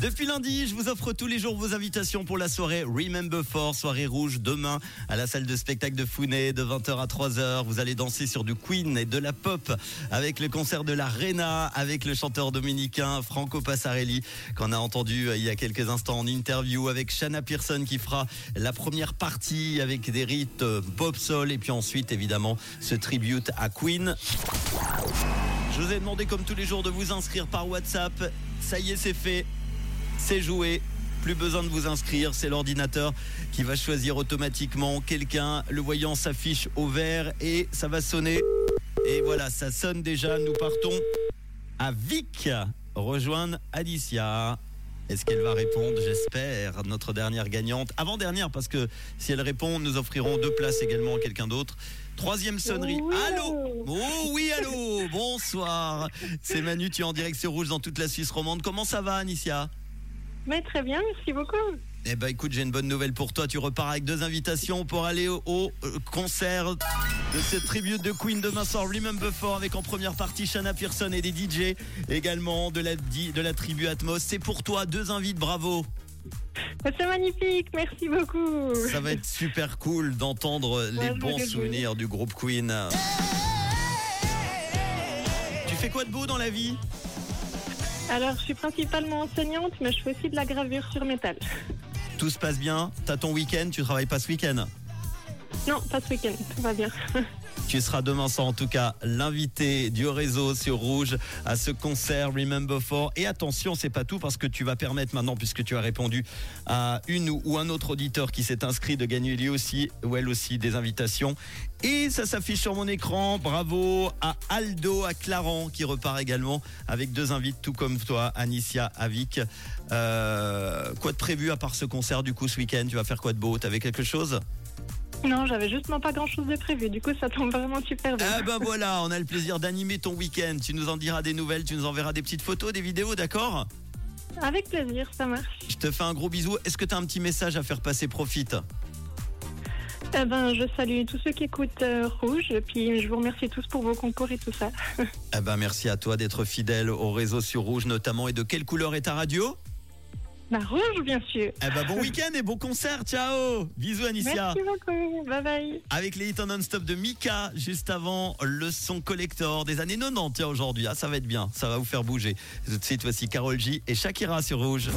Depuis lundi, je vous offre tous les jours vos invitations pour la soirée Remember For, soirée rouge demain à la salle de spectacle de Founet de 20h à 3h. Vous allez danser sur du Queen et de la pop avec le concert de la Rena avec le chanteur dominicain Franco Passarelli qu'on a entendu euh, il y a quelques instants en interview avec Shanna Pearson qui fera la première partie avec des rites euh, pop soul et puis ensuite évidemment ce tribute à Queen. Je vous ai demandé comme tous les jours de vous inscrire par WhatsApp. Ça y est, c'est fait. C'est joué. Plus besoin de vous inscrire, c'est l'ordinateur qui va choisir automatiquement quelqu'un. Le voyant s'affiche au vert et ça va sonner. Et voilà, ça sonne déjà. Nous partons à Vic rejoindre Alicia. Est-ce qu'elle va répondre? J'espère. Notre dernière gagnante. Avant-dernière, parce que si elle répond, nous offrirons deux places également à quelqu'un d'autre. Troisième sonnerie. Oui, allô? Oh oui, allô Bonsoir. C'est Manu, tu es en direct sur Rouge dans toute la Suisse romande. Comment ça va, Anicia? Mais très bien, merci beaucoup. Eh ben écoute, j'ai une bonne nouvelle pour toi. Tu repars avec deux invitations pour aller au, au, euh, concert de cette tribute de Queen demain soir. Remember For avec en première partie Shanna Pearson et des DJ. Également de la, di- de la tribu Atmos. C'est pour toi, deux invites, bravo. C'est magnifique, merci beaucoup. Ça va être super cool d'entendre les Ouais, bons souvenirs du groupe Queen. Tu fais quoi de beau dans la vie? Alors, je suis principalement enseignante, mais je fais aussi de la gravure sur métal. Tout se passe bien T'as ton week-end Tu travailles pas ce week-end Non, pas ce week-end, tout va bien. Tu seras demain soir en tout cas l'invité du réseau sur Rouge à ce concert Remember For. Et attention, c'est pas tout parce que tu vas permettre maintenant, puisque tu as répondu à une ou un autre auditeur qui s'est inscrit de gagner lui aussi ou elle aussi des invitations. Et ça s'affiche sur mon écran. Bravo à Aldo, à Claran qui repart également avec deux invités tout comme toi, Anicia, Avic. Euh, quoi de prévu à part ce concert du coup ce week-end? Tu vas faire quoi de beau? T'avais quelque chose? Non, j'avais justement pas grand-chose de prévu, du coup, ça tombe vraiment super bien. Ah ben voilà, on a le plaisir d'animer ton week-end. Tu nous en diras des nouvelles, tu nous enverras des petites photos, des vidéos, d'accord? Avec plaisir, ça marche. Je te fais un gros bisou. Est-ce que tu as un petit message à faire passer? Profite Eh ben, je salue tous ceux qui écoutent euh, Rouge, et puis je vous remercie tous pour vos concours et tout ça. Eh ben merci à toi d'être fidèle au réseau sur Rouge notamment. Et de quelle couleur est ta radio? La Rouge, bien sûr. Eh ben bon week-end et bon concert. Ciao Bisous Anicia Merci beaucoup, bye bye. Avec les hits non-stop de Mika, juste avant le son collector des années 90, tiens aujourd'hui, ah, ça va être bien, ça va vous faire bouger. Tout de suite, voici Carol J et Shakira sur Rouge.